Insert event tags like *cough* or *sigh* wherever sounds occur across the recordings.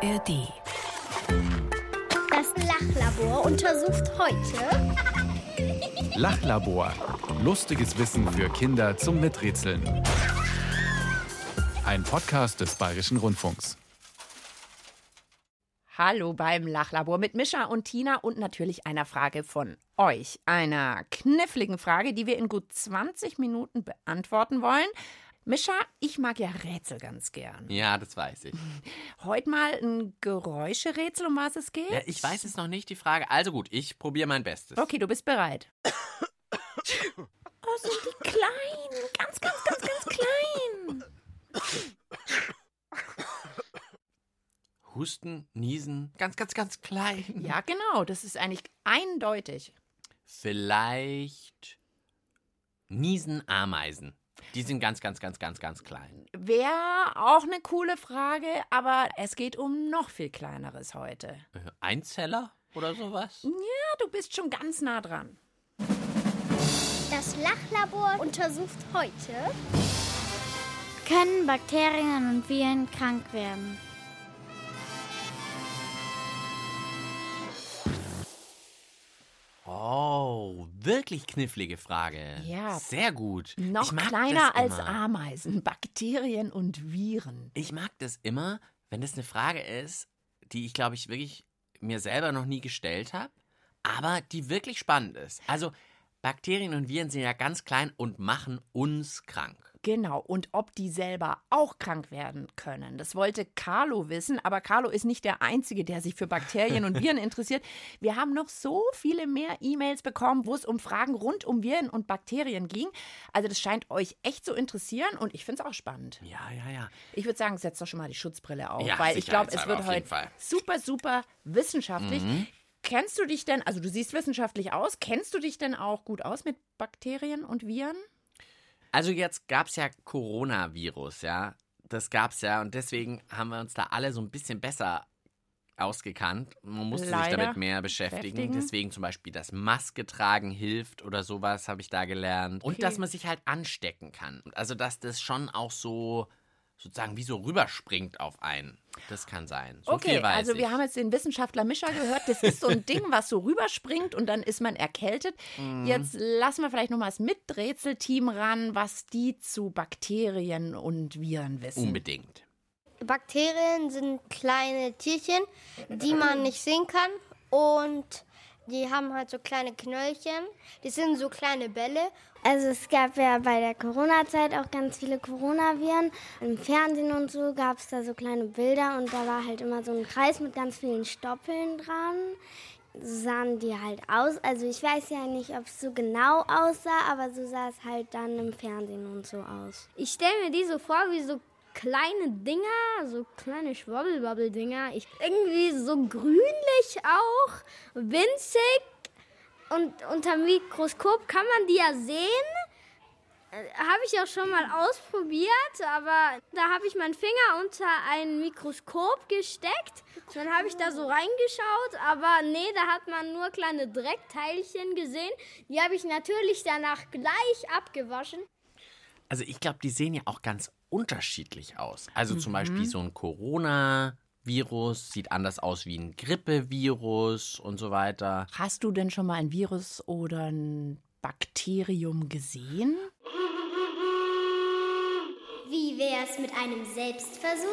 ARD. Das Lachlabor untersucht heute *laughs* Lachlabor. Lustiges Wissen für Kinder zum Miträtseln. Ein Podcast des Bayerischen Rundfunks. Hallo beim Lachlabor mit Mischa und Tina und natürlich einer Frage von euch. Einer kniffligen Frage, die wir in gut 20 Minuten beantworten wollen. Mischa, ich mag ja Rätsel ganz gern. Ja, das weiß ich. *laughs* Heute mal ein Geräuscherätsel, um was es geht? Ja, ich weiß es noch nicht, die Frage. Also gut, ich probiere mein Bestes. Okay, du bist bereit. oh, sind die klein. Ganz, ganz, ganz, ganz klein. Husten, Niesen, ganz, ganz, ganz klein. Ja, genau. Das ist eigentlich eindeutig. Vielleicht Niesen, Ameisen. Die sind ganz, ganz, ganz, ganz, ganz klein. Wäre auch eine coole Frage, aber es geht um noch viel kleineres heute. Äh, Einzeller oder sowas? Ja, du bist schon ganz nah dran. Das Lachlabor untersucht heute Können Bakterien und Viren krank werden? Oh, wirklich knifflige Frage. Ja. Sehr gut. Noch kleiner als. Ameisen, *laughs* Bakterien und Viren. Ich mag das immer, wenn das eine Frage ist, die ich, glaube ich, wirklich mir selber noch nie gestellt habe, aber die wirklich spannend ist. Also, Bakterien und Viren sind ja ganz klein und machen uns krank. Genau, und ob die selber auch krank werden können. Das wollte Carlo wissen, aber Carlo ist nicht der Einzige, der sich für Bakterien und Viren *laughs* interessiert. Wir haben noch so viele mehr E-Mails bekommen, wo es um Fragen rund um Viren und Bakterien ging. Also das scheint euch echt zu interessieren und ich finde es auch spannend. Ja, ja, ja. Ich würde sagen, setzt doch schon mal die Schutzbrille auf, Ja, weil ich glaube, es wird heute Fall. Mhm. super, super wissenschaftlich. Kennst du dich denn, also du siehst wissenschaftlich aus, kennst du dich denn auch gut aus mit Bakterien und Viren? Also jetzt gab es ja Coronavirus, ja. Das gab's ja und deswegen haben wir uns da alle so ein bisschen besser ausgekannt. Man musste sich Leider damit mehr beschäftigen. beschäftigen. Deswegen zum Beispiel das Maske tragen hilft oder sowas habe ich da gelernt. Und Okay. dass man sich halt anstecken kann. Also dass das schon auch so sozusagen wie so rüberspringt auf einen. Das kann sein. So okay, viel weiß also ich. wir haben jetzt den Wissenschaftler Mischer gehört. Das ist so ein Ding, was so rüberspringt und dann ist man erkältet. Mhm. Jetzt lassen wir vielleicht noch mal das Miträtselteam ran, was die zu Bakterien und Viren wissen. Unbedingt. Bakterien sind kleine Tierchen, die man nicht sehen kann und die haben halt so kleine Knöllchen. Die sind so kleine Bälle. Also es gab ja bei der Corona-Zeit auch ganz viele Coronaviren. Im Fernsehen und so gab es da so kleine Bilder und da war halt immer so ein Kreis mit ganz vielen Stoppeln dran. So sahen die halt aus. Also ich weiß ja nicht, ob es so genau aussah, aber so sah es halt dann im Fernsehen und so aus. Ich stelle mir die so vor wie so kleine Dinger, so kleine Schwabbelwabbel-Dinger. Ich, irgendwie so grünlich auch, winzig. Und unter dem Mikroskop kann man die ja sehen. Habe ich auch schon mal ausprobiert, aber da habe ich meinen Finger unter ein Mikroskop gesteckt. Dann habe ich da so reingeschaut, aber nee, da hat man nur kleine Dreckteilchen gesehen. Die habe ich natürlich danach gleich abgewaschen. Also ich glaube, die sehen ja auch ganz unterschiedlich aus. Also zum Mhm. Beispiel so ein Corona-Virus sieht anders aus wie ein Grippevirus und so weiter. Hast du denn schon mal ein Virus oder ein Bakterium gesehen? Wie wär's mit einem Selbstversuch?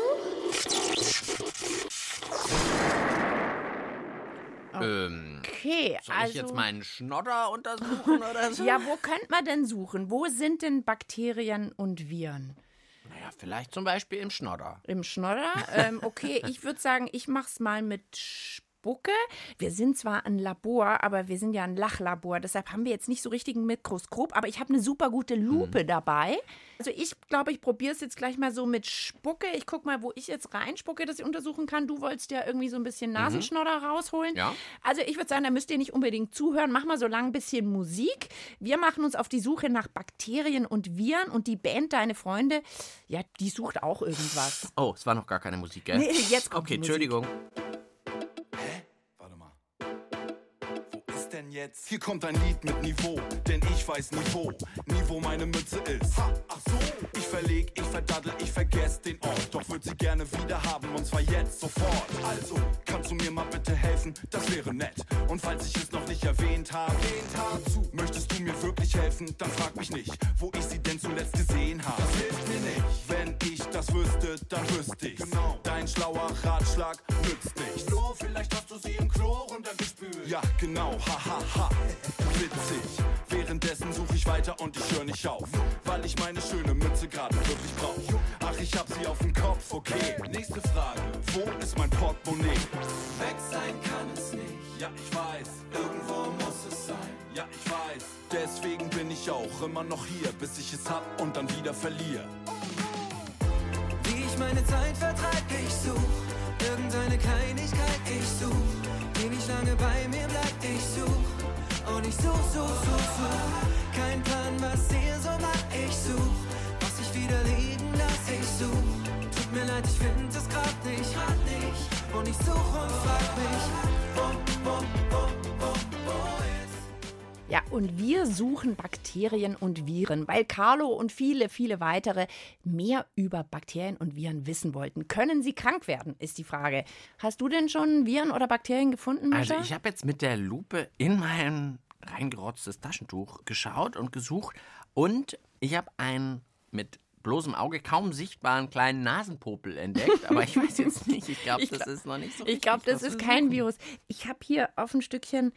Ähm, Okay, soll also ich jetzt meinen Schnodder untersuchen oder *laughs* so? ja, wo könnte man denn suchen? Wo sind denn Bakterien und Viren? Naja, vielleicht zum Beispiel im Schnodder. Im Schnodder? ähm, okay, ich würde sagen, ich mach's mal mit Spucke. Wir sind zwar ein Labor, aber wir sind ja ein Lachlabor. Deshalb haben wir jetzt nicht so richtig ein Mikroskop, aber ich habe eine super gute Lupe Mhm. dabei. Also ich glaube, ich probiere es jetzt gleich mal so mit Spucke. Ich guck mal, wo ich jetzt reinspucke, dass ich untersuchen kann. Du wolltest ja irgendwie so ein bisschen Nasenschnodder rausholen. Mhm. Ja. Also ich würde sagen, da müsst ihr nicht unbedingt zuhören. Mach mal so lang ein bisschen Musik. Wir machen uns auf die Suche nach Bakterien und Viren und die Band Deine Freunde, ja, die sucht auch irgendwas. Oh, es war noch gar keine Musik, gell? Nee, jetzt kommt Okay, die Musik. Jetzt? Hier kommt ein Lied mit Niveau, denn ich weiß Niveau. Niveau meine Mütze ist. Ha, ach so. Ich verleg, ich verdaddel, ich vergess den Ort. Doch würd sie gerne wieder haben und zwar jetzt sofort. Also, kannst du mir mal bitte helfen? Das wäre nett. Und falls ich es noch nicht erwähnt habe, zu, möchtest du mir wirklich helfen? Dann frag mich nicht, wo ich sie denn zuletzt gesehen habe. Das hilft mir nicht. Wenn ich das wüsste, dann wüsste ich. Genau. Dein schlauer Ratschlag nützt nichts. Flo, vielleicht hast du sie im Klo runtergespült. Ja, genau, hahaha. Ha. Witzig. Währenddessen suche ich weiter und ich höre nicht auf. Weil ich meine schöne Mütze gerade wirklich brauche. Ach, ich hab sie auf dem Kopf, okay. Nächste Frage. Wo ist mein Portemonnaie? Weg sein kann es nicht. Ja, ich weiß. Irgendwo muss es sein. Ja, ich weiß. Deswegen bin ich auch immer noch hier, bis ich es hab und dann wieder verliere. Wie ich meine Zeit vertreib, ich such irgendeine Kleinigkeit, ich such, die nicht lange bei mir bleibt, ich such ich such, such, such, such. Kein Plan, was ihr so macht, ich such, was ich wieder liegen lass, ich such. Tut mir leid, ich find es grad nicht, grad nicht und ich such und frag mich, wo, wo jetzt? Ja, und wir suchen Bakterien und Viren, weil Carlo und viele, viele weitere mehr über Bakterien und Viren wissen wollten. Können sie krank werden, ist die Frage. Hast du denn schon Viren oder Bakterien gefunden, Mischa? Also ich habe jetzt mit der Lupe in mein reingerotztes Taschentuch geschaut und gesucht und ich habe einen mit bloßem Auge kaum sichtbaren kleinen Nasenpopel entdeckt, aber ich weiß jetzt *laughs* nicht, ich glaube, das glaub- ist noch nicht so Ich glaube, das ist kein. Virus. Ich habe hier auf ein Stückchen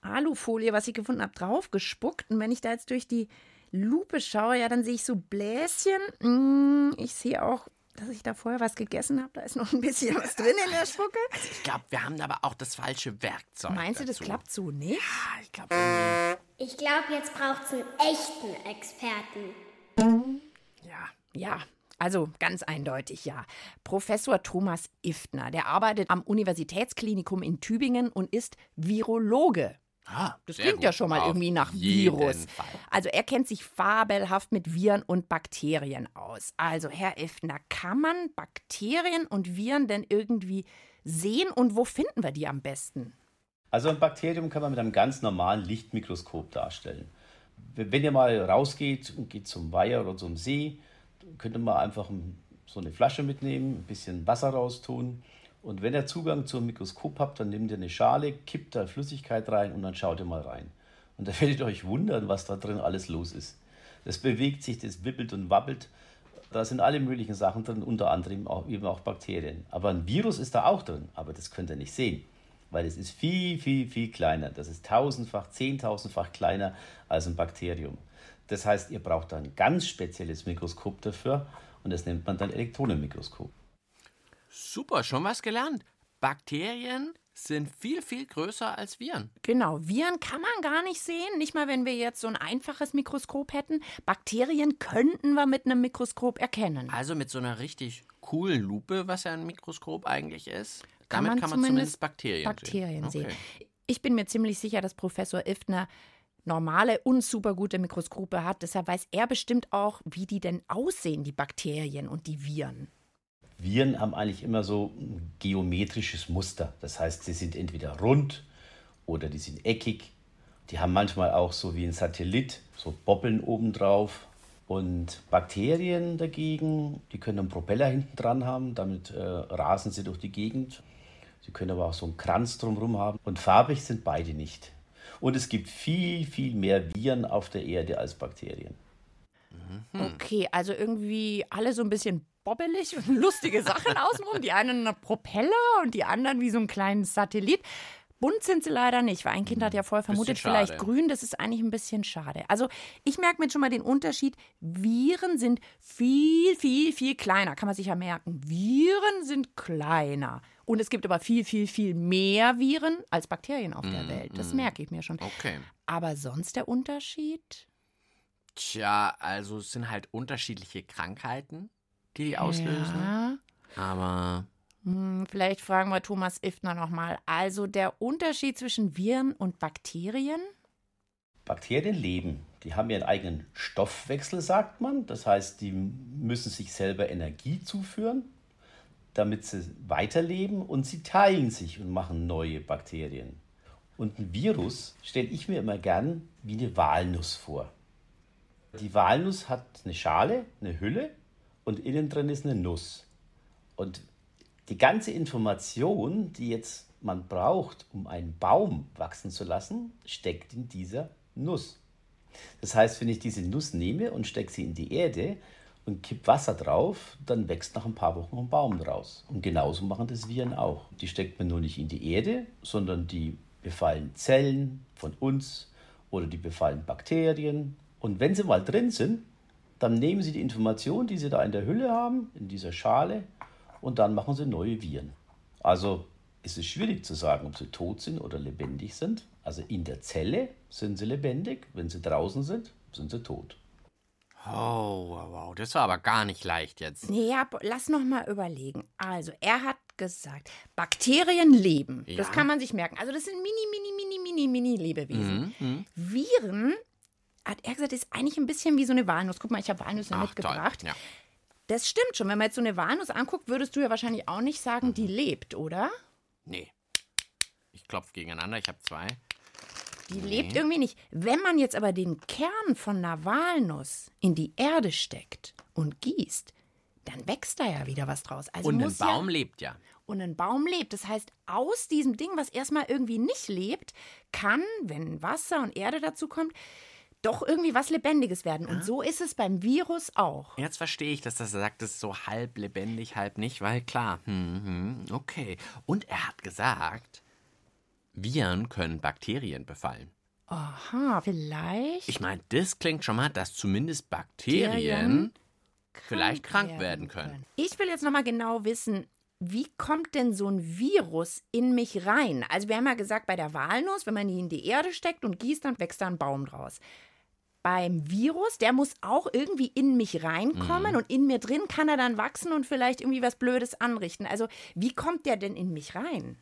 Alufolie, was ich gefunden habe, draufgespuckt. Und wenn ich da jetzt durch die Lupe schaue, ja, dann sehe ich so Bläschen. Mm, Ich sehe auch, dass ich da vorher was gegessen habe. Da ist noch ein bisschen was drin in der Spucke. Ich glaube, wir haben aber auch das falsche Werkzeug Meinst du, das dazu. klappt so nicht? Ja, ich glaube. Ich glaube, jetzt braucht es einen echten Experten. Ja. Ja, also ganz eindeutig ja. Professor Thomas Iftner, der arbeitet am Universitätsklinikum in Tübingen und ist Virologe. Ah, Das klingt gut. ja schon mal Auf irgendwie nach Virus. Fall. Also er kennt sich fabelhaft mit Viren und Bakterien aus. Also Herr Iftner, kann man Bakterien und Viren denn irgendwie sehen und wo finden wir die am besten? Also ein Bakterium kann man mit einem ganz normalen Lichtmikroskop darstellen. Wenn ihr mal rausgeht und geht zum Weiher oder zum See, könnt ihr mal einfach so eine Flasche mitnehmen, ein bisschen Wasser raustun. Und wenn ihr Zugang zum Mikroskop habt, dann nehmt ihr eine Schale, kippt da Flüssigkeit rein und dann schaut ihr mal rein. Und da werdet ihr euch wundern, was da drin alles los ist. Das bewegt sich, das wippelt und wabbelt. Da sind alle möglichen Sachen drin, unter anderem auch, eben auch Bakterien. Aber ein Virus ist da auch drin, aber das könnt ihr nicht sehen, weil es ist viel, viel, viel kleiner. Das ist tausendfach, zehntausendfach kleiner als ein Bakterium. Das heißt, ihr braucht da ein ganz spezielles Mikroskop dafür und das nennt man dann Elektronenmikroskop. Super, schon was gelernt. Bakterien sind viel, viel größer als Viren. Genau, Viren kann man gar nicht sehen, nicht mal wenn wir jetzt so ein einfaches Mikroskop hätten. Bakterien könnten wir mit einem Mikroskop erkennen. Also mit so einer richtig coolen Lupe, was ja ein Mikroskop eigentlich ist, Kann damit man kann man zumindest zumindest Bakterien, Bakterien sehen. sehen. Okay. Ich bin mir ziemlich sicher, dass Professor Iftner normale und super gute Mikroskope hat. Deshalb weiß er bestimmt auch, wie die denn aussehen, die Bakterien und die Viren. Viren haben eigentlich immer so ein geometrisches Muster. Das heißt, sie sind entweder rund oder die sind eckig. Die haben manchmal auch so wie ein Satellit, so Bobbeln obendrauf. Und Bakterien dagegen, die können einen Propeller hinten dran haben, damit äh, rasen sie durch die Gegend. Sie können aber auch so einen Kranz drumherum haben. Und farbig sind beide nicht. Und es gibt viel, viel mehr Viren auf der Erde als Bakterien. Okay, also irgendwie alle so ein bisschen bobbelig und *laughs* lustige Sachen außenrum. Die einen einen Propeller und die anderen wie so ein kleines Satellit. Bunt sind sie leider nicht, weil ein Kind hat ja vorher vermutet, vielleicht grün. Das ist eigentlich ein bisschen schade. Also ich merke mir schon mal den Unterschied. Viren sind viel, viel, viel kleiner. Kann man sich ja merken. Viren sind kleiner. Und es gibt aber viel, viel, viel mehr Viren als Bakterien auf der Welt. Das merke ich mir schon. Okay. Aber sonst der Unterschied? Tja, also es sind halt unterschiedliche Krankheiten, die die auslösen. Ja. Aber Hm, Vielleicht fragen wir Thomas Iftner nochmal. Also der Unterschied zwischen Viren und Bakterien? Bakterien leben. Die haben ihren eigenen Stoffwechsel, sagt man. Das heißt, die müssen sich selber Energie zuführen, damit sie weiterleben und sie teilen sich und machen neue Bakterien. Und ein Virus stelle ich mir immer gern wie eine Walnuss vor. Die Walnuss hat eine Schale, eine Hülle und innen drin ist eine Nuss. Und die ganze Information, die jetzt man braucht, um einen Baum wachsen zu lassen, steckt in dieser Nuss. Das heißt, wenn ich diese Nuss nehme und stecke sie in die Erde und kipp Wasser drauf, dann wächst nach ein paar Wochen ein Baum draus. Und genauso machen das Viren auch. Die steckt man nur nicht in die Erde, sondern die befallen Zellen von uns oder die befallen Bakterien. Und wenn sie mal drin sind, dann nehmen sie die Information, die sie da in der Hülle haben, in dieser Schale, und dann machen sie neue Viren. Also ist es schwierig zu sagen, ob sie tot sind oder lebendig sind. Also in der Zelle sind sie lebendig, wenn sie draußen sind, sind sie tot. Oh, wow, wow, das war aber gar nicht leicht jetzt. Nee, ja, lass noch mal überlegen. Also, er hat gesagt, Bakterien leben. Ja. Das kann man sich merken. Also, das sind mini, mini, mini, mini, mini Lebewesen. Mhm. Viren, hat er gesagt, ist eigentlich ein bisschen wie so eine Walnuss. Guck mal, ich habe Walnüsse Ach, mitgebracht. Ja. Das stimmt schon. Wenn man jetzt so eine Walnuss anguckt, würdest du ja wahrscheinlich auch nicht sagen, die lebt, oder? Nee. Ich klopfe gegeneinander, ich habe zwei. Die lebt irgendwie nicht. Wenn man jetzt aber den Kern von einer Walnuss in die Erde steckt und gießt, dann wächst da ja wieder was draus. Also Und ein Baum ja, lebt ja. und ein Baum lebt. Das heißt, aus diesem Ding, was erstmal irgendwie nicht lebt, kann, wenn Wasser und Erde dazu kommt, doch irgendwie was Lebendiges werden. Und so ist es beim Virus auch. Jetzt verstehe ich, dass das sagt, es ist so halb lebendig, halb nicht, weil klar, hm, hm, okay. Und er hat gesagt, Viren können Bakterien befallen. Aha, vielleicht. Ich meine, das klingt schon mal, dass zumindest Bakterien Bakterien vielleicht krank werden können. Ich will jetzt nochmal genau wissen, wie kommt denn so ein Virus in mich rein? Also wir haben ja gesagt, bei der Walnuss, wenn man die in die Erde steckt und gießt, dann wächst da ein Baum draus. Beim Virus, der muss auch irgendwie in mich reinkommen und in mir drin kann er dann wachsen und vielleicht irgendwie was Blödes anrichten. Also wie kommt der denn in mich rein?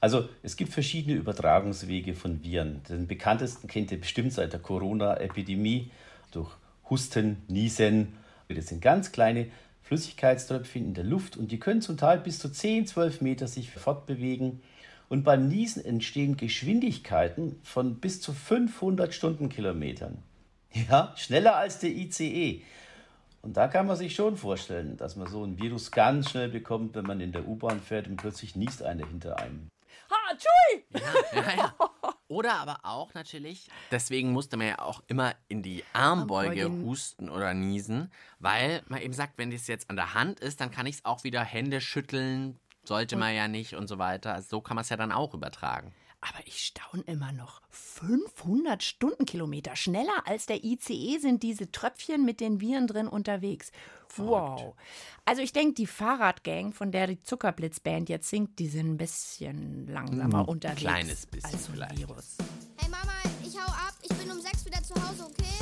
Also es gibt verschiedene Übertragungswege von Viren. Den bekanntesten kennt ihr bestimmt seit der Corona-Epidemie durch Husten, Niesen. Das sind ganz kleine Flüssigkeitströpfchen in der Luft und die können zum Teil bis zu 10, 12 Meter sich fortbewegen. Und beim Niesen entstehen Geschwindigkeiten von bis zu 500 Stundenkilometern. Ja, schneller als der ICE. Und da kann man sich schon vorstellen, dass man so ein Virus ganz schnell bekommt, wenn man in der U-Bahn fährt und plötzlich niest einer hinter einem. Ha, tschuii! Ja, ja. *laughs* Oder aber auch natürlich, deswegen musste man ja auch immer in die Armbeuge Armbeuge. husten oder niesen, weil man eben sagt, wenn das jetzt an der Hand ist, dann kann ich es auch wieder Hände schütteln, sollte man ja nicht und so weiter. Also so kann man es ja dann auch übertragen. Aber ich staune immer noch. 500 Stundenkilometer. Schneller als der ICE sind diese Tröpfchen mit den Viren drin unterwegs. Wow. Also ich denke, die Fahrradgang, von der die Zuckerblitzband jetzt singt, die sind ein bisschen langsamer unterwegs. kleines bisschen als so. Virus. Hey Mama, ich hau ab. Ich bin um sechs wieder zu Hause, okay?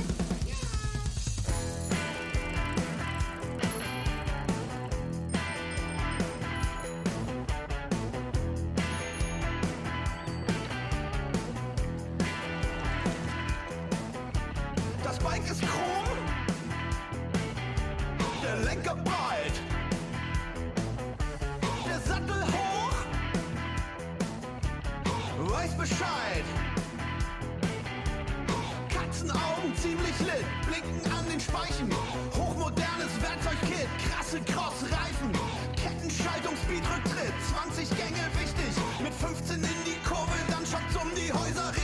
Weiß Bescheid. Katzenaugen ziemlich lit, blinken an den Speichen. Hochmodernes Werkzeugkit, krasse Crossreifen, Kettenschaltung, Speedrücktritt, 20 Gänge wichtig. Mit 15 in die Kurve, dann schockt's um die Häuser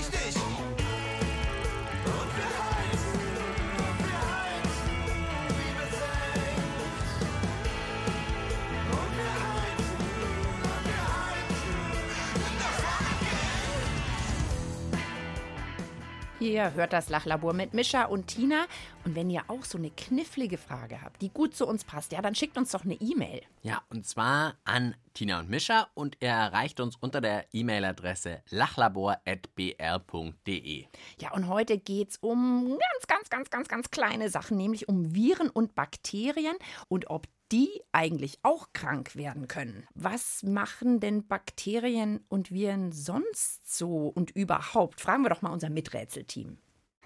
Hier hört das Lachlabor mit Mischa und Tina. Und wenn ihr auch so eine knifflige Frage habt, die gut zu uns passt, ja, dann schickt uns doch eine E-Mail. Ja, und zwar an Tina und Mischa und er erreicht uns unter der E-Mail-Adresse lachlabor.br.de. Ja, und heute geht es um ganz, ganz, ganz, ganz, ganz kleine Sachen, nämlich um Viren und Bakterien und ob die eigentlich auch krank werden können. Was machen denn Bakterien und Viren sonst so und überhaupt? Fragen wir doch mal unser Miträtselteam.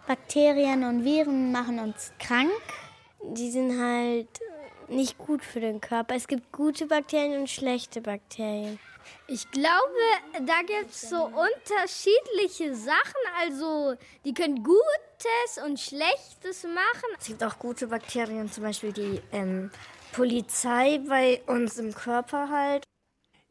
Bakterien und Viren machen uns krank. Die sind halt nicht gut für den Körper. Es gibt gute Bakterien und schlechte Bakterien. Ich glaube, da gibt es so unterschiedliche Sachen. Also, die können Gutes und Schlechtes machen. Es gibt auch gute Bakterien, zum Beispiel die ähm, Polizei bei uns im Körper halt.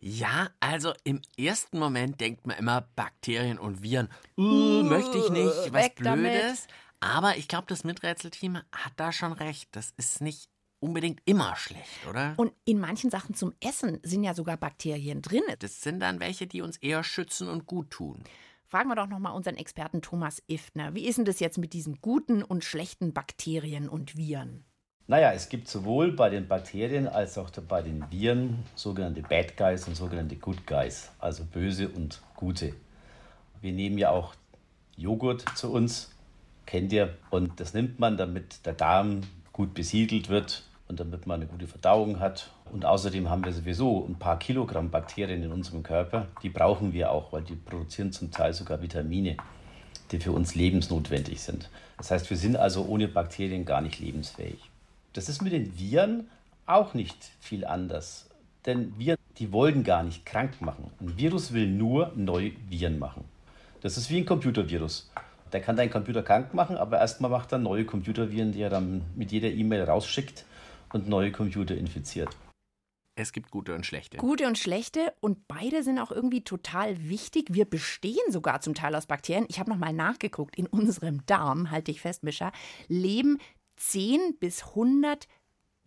Ja, also im ersten Moment denkt man immer Bakterien und Viren. Uh, möchte ich nicht, was weg damit. Blödes. Aber ich glaube, das Miträtselteam hat da schon recht. Das ist nicht unbedingt immer schlecht, oder? Und in manchen Sachen zum Essen sind ja sogar Bakterien drin. Das sind dann welche, die uns eher schützen und gut tun. Fragen wir doch noch mal unseren Experten Thomas Iftner. Wie ist denn das jetzt mit diesen guten und schlechten Bakterien und Viren? Naja, es gibt sowohl bei den Bakterien als auch bei den Viren sogenannte Bad Guys und sogenannte Good Guys, also böse und gute. Wir nehmen ja auch Joghurt zu uns, kennt ihr, und das nimmt man, damit der Darm gut besiedelt wird und damit man eine gute Verdauung hat. Und außerdem haben wir sowieso ein paar Kilogramm Bakterien in unserem Körper. Die brauchen wir auch, weil die produzieren zum Teil sogar Vitamine, die für uns lebensnotwendig sind. Das heißt, wir sind also ohne Bakterien gar nicht lebensfähig. Das ist mit den Viren auch nicht viel anders. Denn Viren, die wollen gar nicht krank machen. Ein Virus will nur neue Viren machen. Das ist wie ein Computervirus. Der kann deinen Computer krank machen, aber erstmal macht er neue Computerviren, die er dann mit jeder E-Mail rausschickt und neue Computer infiziert. Es gibt gute und schlechte. Gute und schlechte und beide sind auch irgendwie total wichtig. Wir bestehen sogar zum Teil aus Bakterien. Ich habe noch mal nachgeguckt. In unserem Darm, halte ich fest, Mischa, leben 10 bis 100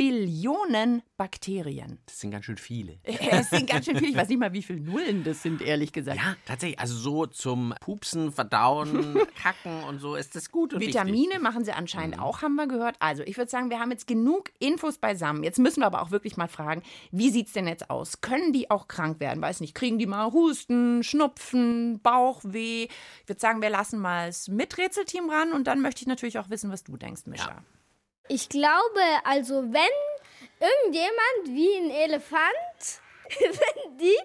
Billionen Bakterien. Das sind ganz schön viele. *laughs* Es sind ganz schön viele. Ich weiß nicht mal, wie viele Nullen das sind, ehrlich gesagt. Ja, tatsächlich. Also so zum Pupsen, Verdauen, *laughs* Kacken und so ist das gut und Vitamine wichtig. machen sie anscheinend auch, haben wir gehört. Also, ich würde sagen, wir haben jetzt genug Infos beisammen. Jetzt müssen wir aber auch wirklich mal fragen, wie sieht es denn jetzt aus? Können die auch krank werden? Weiß nicht, kriegen die mal Husten, Schnupfen, Bauchweh? Ich würde sagen, wir lassen mal das Miträtselteam ran und dann möchte ich natürlich auch wissen, was du denkst, Mischa. Ich glaube, also wenn irgendjemand wie ein Elefant, *laughs* wenn die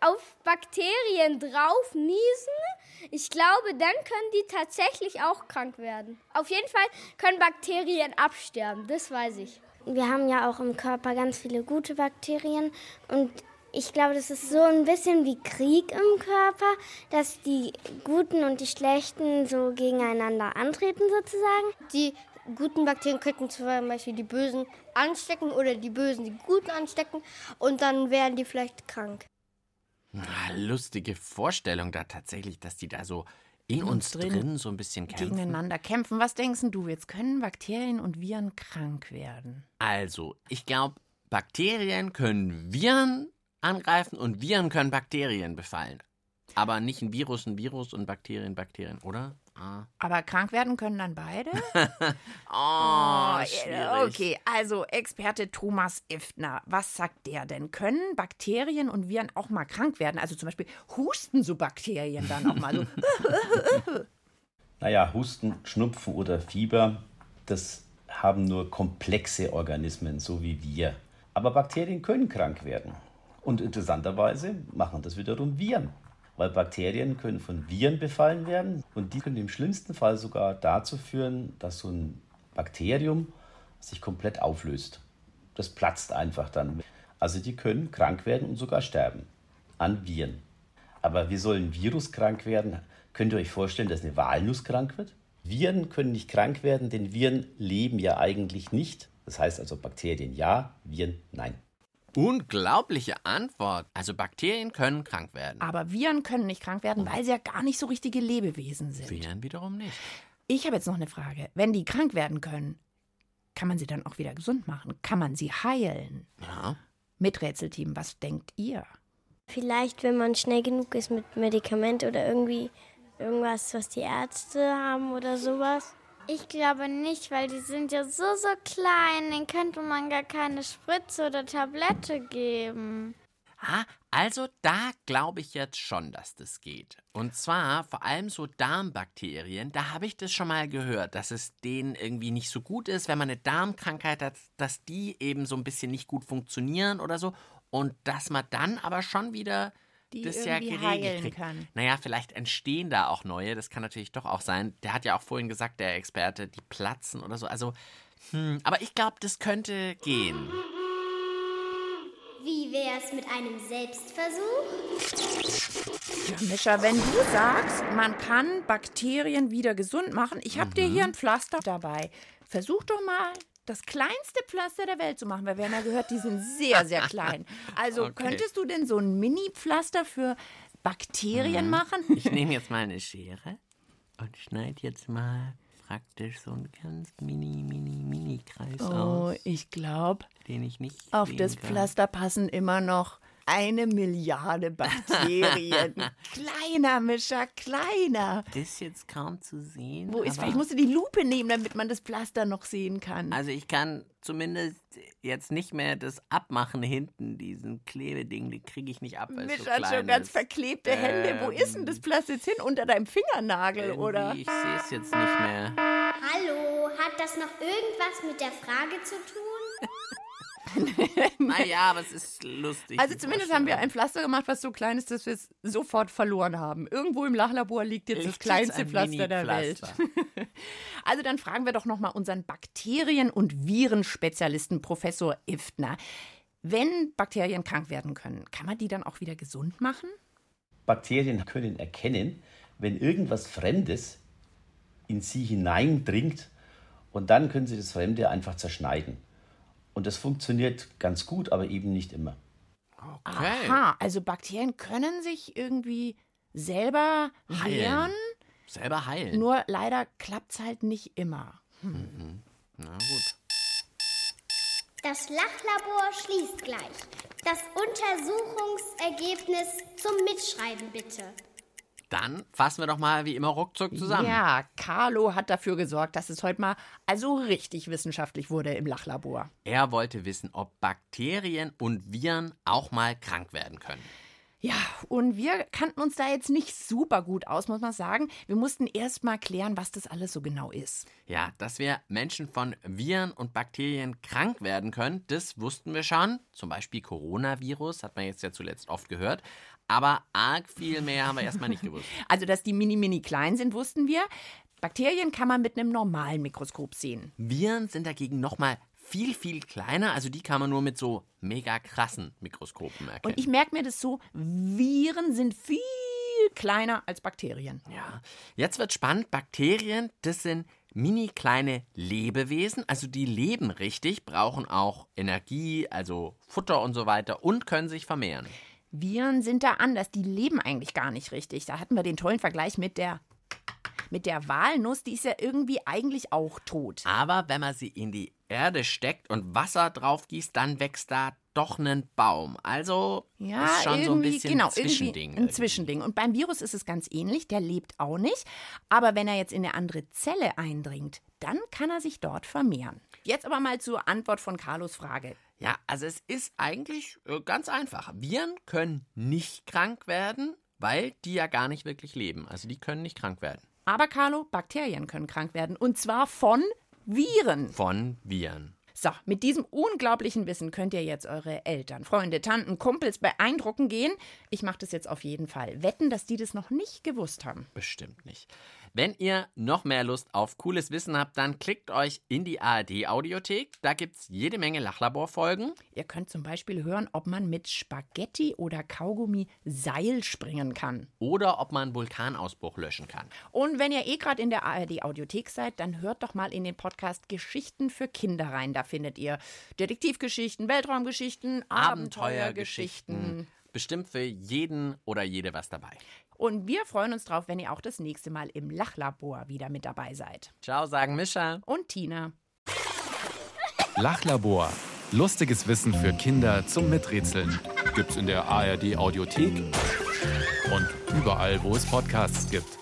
auf Bakterien drauf niesen, ich glaube, dann können die tatsächlich auch krank werden. Auf jeden Fall können Bakterien absterben, das weiß ich. Wir haben ja auch im Körper ganz viele gute Bakterien und ich glaube, das ist so ein bisschen wie Krieg im Körper, dass die Guten und die Schlechten so gegeneinander antreten sozusagen. Die guten Bakterien könnten zum Beispiel die Bösen anstecken oder die Bösen die Guten anstecken und dann werden die vielleicht krank. Ah, lustige Vorstellung da tatsächlich, dass die da so in, In uns drin drin, so ein bisschen kämpfen. Gegeneinander kämpfen. Was denkst du? Jetzt können Bakterien und Viren krank werden. Also, ich glaube, Bakterien können Viren angreifen und Viren können Bakterien befallen. Aber nicht ein Virus, ein Virus und Bakterien, Bakterien, oder? Ah. Aber krank werden können dann beide? *laughs* Oh, äh, schwierig. okay, also Experte Thomas Iftner, was sagt der denn? Können Bakterien und Viren auch mal krank werden? Also zum Beispiel husten so Bakterien dann auch mal so. *laughs* Naja, Husten, Schnupfen oder Fieber, das haben nur komplexe Organismen, so wie wir. Aber Bakterien können krank werden. Und interessanterweise machen das wiederum Viren. Weil Bakterien können von Viren befallen werden und die können im schlimmsten Fall sogar dazu führen, dass so ein Bakterium sich komplett auflöst. Das platzt einfach dann. Also die können krank werden und sogar sterben an Viren. Aber wie soll ein Virus krank werden? Könnt ihr euch vorstellen, dass eine Walnuss krank wird? Viren können nicht krank werden, denn Viren leben ja eigentlich nicht. Das heißt also Bakterien ja, Viren nein. Unglaubliche Antwort. Also Bakterien können krank werden. Aber Viren können nicht krank werden, weil sie ja gar nicht so richtige Lebewesen sind. Viren wiederum nicht. Ich habe jetzt noch eine Frage. Wenn die krank werden können, kann man sie dann auch wieder gesund machen? Kann man sie heilen? Ja. Miträtselteam, was denkt ihr? Vielleicht, wenn man schnell genug ist mit Medikament oder irgendwie irgendwas, was die Ärzte haben oder sowas. Ich glaube nicht, weil die sind ja so, so klein. Den könnte man gar keine Spritze oder Tablette geben. Ah, also da glaube ich jetzt schon, dass das geht. Und zwar vor allem so Darmbakterien, da habe ich das schon mal gehört, dass es denen irgendwie nicht so gut ist, wenn man eine Darmkrankheit hat, dass die eben so ein bisschen nicht gut funktionieren oder so. Und dass man dann aber schon wieder Die das ja irgendwie geregelt heilen kriegt. kann. Naja, vielleicht entstehen da auch neue, das kann natürlich doch auch sein. Der hat ja auch vorhin gesagt, der Experte, die platzen oder so. Also, hm, aber ich glaube, das könnte gehen. Wie wär's mit einem Selbstversuch? Ja, Mischa, wenn du sagst, man kann Bakterien wieder gesund machen, ich habe dir hier ein Pflaster dabei. Versuch doch mal, das kleinste Pflaster der Welt zu machen, weil wir haben ja gehört, die sind sehr, sehr klein. *laughs* Also Okay. könntest du denn so ein Mini-Pflaster für Bakterien Mhm. machen? Ich *laughs* nehme jetzt mal eine Schere und schneide jetzt mal praktisch so einen ganz mini, mini, mini Kreis Oh, aus, ich glaube, den ich nicht auf das kann. Pflaster passen immer noch eine Milliarde Bakterien. *laughs* kleiner, Mischa, kleiner. Das ist jetzt kaum zu sehen. Wo ist, vielleicht musst du die Lupe nehmen, damit man das Pflaster noch sehen kann. Also ich kann zumindest jetzt nicht mehr das abmachen hinten, diesen Klebeding, den kriege ich nicht ab, es so Mischa hat schon ganz verklebte Hände. Wo ist denn das Pflaster jetzt hin? Unter deinem Fingernagel, oder? Ich sehe es jetzt nicht mehr. Hallo, hat das noch irgendwas mit der Frage zu tun? *laughs* Naja, aber es ist lustig. Also zumindest haben wir ein Pflaster gemacht, was so klein ist, dass wir es sofort verloren haben. Irgendwo im Lachlabor liegt jetzt das Richtig, kleinste ein Pflaster der Welt. *laughs* Also dann fragen wir doch noch mal unseren Bakterien- und Virenspezialisten Professor Iftner. Wenn Bakterien krank werden können, kann man die dann auch wieder gesund machen? Bakterien können erkennen, wenn irgendwas Fremdes in sie hineindringt und dann können sie das Fremde einfach zerschneiden. Und das funktioniert ganz gut, aber eben nicht immer. Okay. Aha, also Bakterien können sich irgendwie selber Heilen. wehren, Selber heilen. nur leider klappt es halt nicht immer. Na gut. Das Lachlabor schließt gleich. Das Untersuchungsergebnis zum Mitschreiben bitte. Dann fassen wir doch mal wie immer ruckzuck zusammen. Ja, Carlo hat dafür gesorgt, dass es heute mal also richtig wissenschaftlich wurde im Lachlabor. Er wollte wissen, ob Bakterien und Viren auch mal krank werden können. Ja, und wir kannten uns da jetzt nicht super gut aus, muss man sagen. Wir mussten erst mal klären, was das alles so genau ist. Ja, dass wir Menschen von Viren und Bakterien krank werden können, das wussten wir schon. Zum Beispiel Coronavirus, hat man jetzt ja zuletzt oft gehört. Aber arg viel mehr haben wir erstmal nicht gewusst. *laughs* Also, dass die mini, mini klein sind, wussten wir. Bakterien kann man mit einem normalen Mikroskop sehen. Viren sind dagegen nochmal viel, viel kleiner. Also die kann man nur mit so mega krassen Mikroskopen erkennen. Und ich merke mir das so, Viren sind viel kleiner als Bakterien. Ja, jetzt wird spannend. Bakterien, das sind mini kleine Lebewesen, also die leben richtig, brauchen auch Energie, also Futter und so weiter und können sich vermehren. Viren sind da anders, die leben eigentlich gar nicht richtig. Da hatten wir den tollen Vergleich mit der mit der Walnuss, die ist ja irgendwie eigentlich auch tot. Aber wenn man sie in die Erde steckt und Wasser drauf gießt, dann wächst da doch ein Baum. Also Ja, ist schon irgendwie, so ein bisschen genau, ein Zwischending. irgendwie ein Zwischending. Und beim Virus ist es ganz ähnlich, der lebt auch nicht. Aber wenn er jetzt in eine andere Zelle eindringt, dann kann er sich dort vermehren. Jetzt aber mal zur Antwort von Carlos Frage. Ja, also es ist eigentlich äh, ganz einfach. Viren können nicht krank werden, weil die ja gar nicht wirklich leben. Also die können nicht krank werden. Aber Carlo, Bakterien können krank werden. Und zwar von Viren. Von Viren. So, mit diesem unglaublichen Wissen könnt ihr jetzt eure Eltern, Freunde, Tanten, Kumpels beeindrucken gehen. Ich mache das jetzt auf jeden Fall. Wetten, dass die das noch nicht gewusst haben. Bestimmt nicht. Wenn ihr noch mehr Lust auf cooles Wissen habt, dann klickt euch in die ARD-Audiothek. Da gibt's jede Menge Lachlabor-Folgen. Ihr könnt zum Beispiel hören, ob man mit Spaghetti oder Kaugummi Seil springen kann. Oder ob man Vulkanausbruch löschen kann. Und wenn ihr eh gerade in der ARD-Audiothek seid, dann hört doch mal in den Podcast Geschichten für Kinder rein. Da findet ihr Detektivgeschichten, Weltraumgeschichten, Abenteuergeschichten. Bestimmt für jeden oder jede was dabei. Und wir freuen uns drauf, wenn ihr auch das nächste Mal im Lachlabor wieder mit dabei seid. Ciao, sagen Mischa. Und Tina. Lachlabor. Lustiges Wissen für Kinder zum Miträtseln. Gibt's in der ARD Audiothek und überall, wo es Podcasts gibt.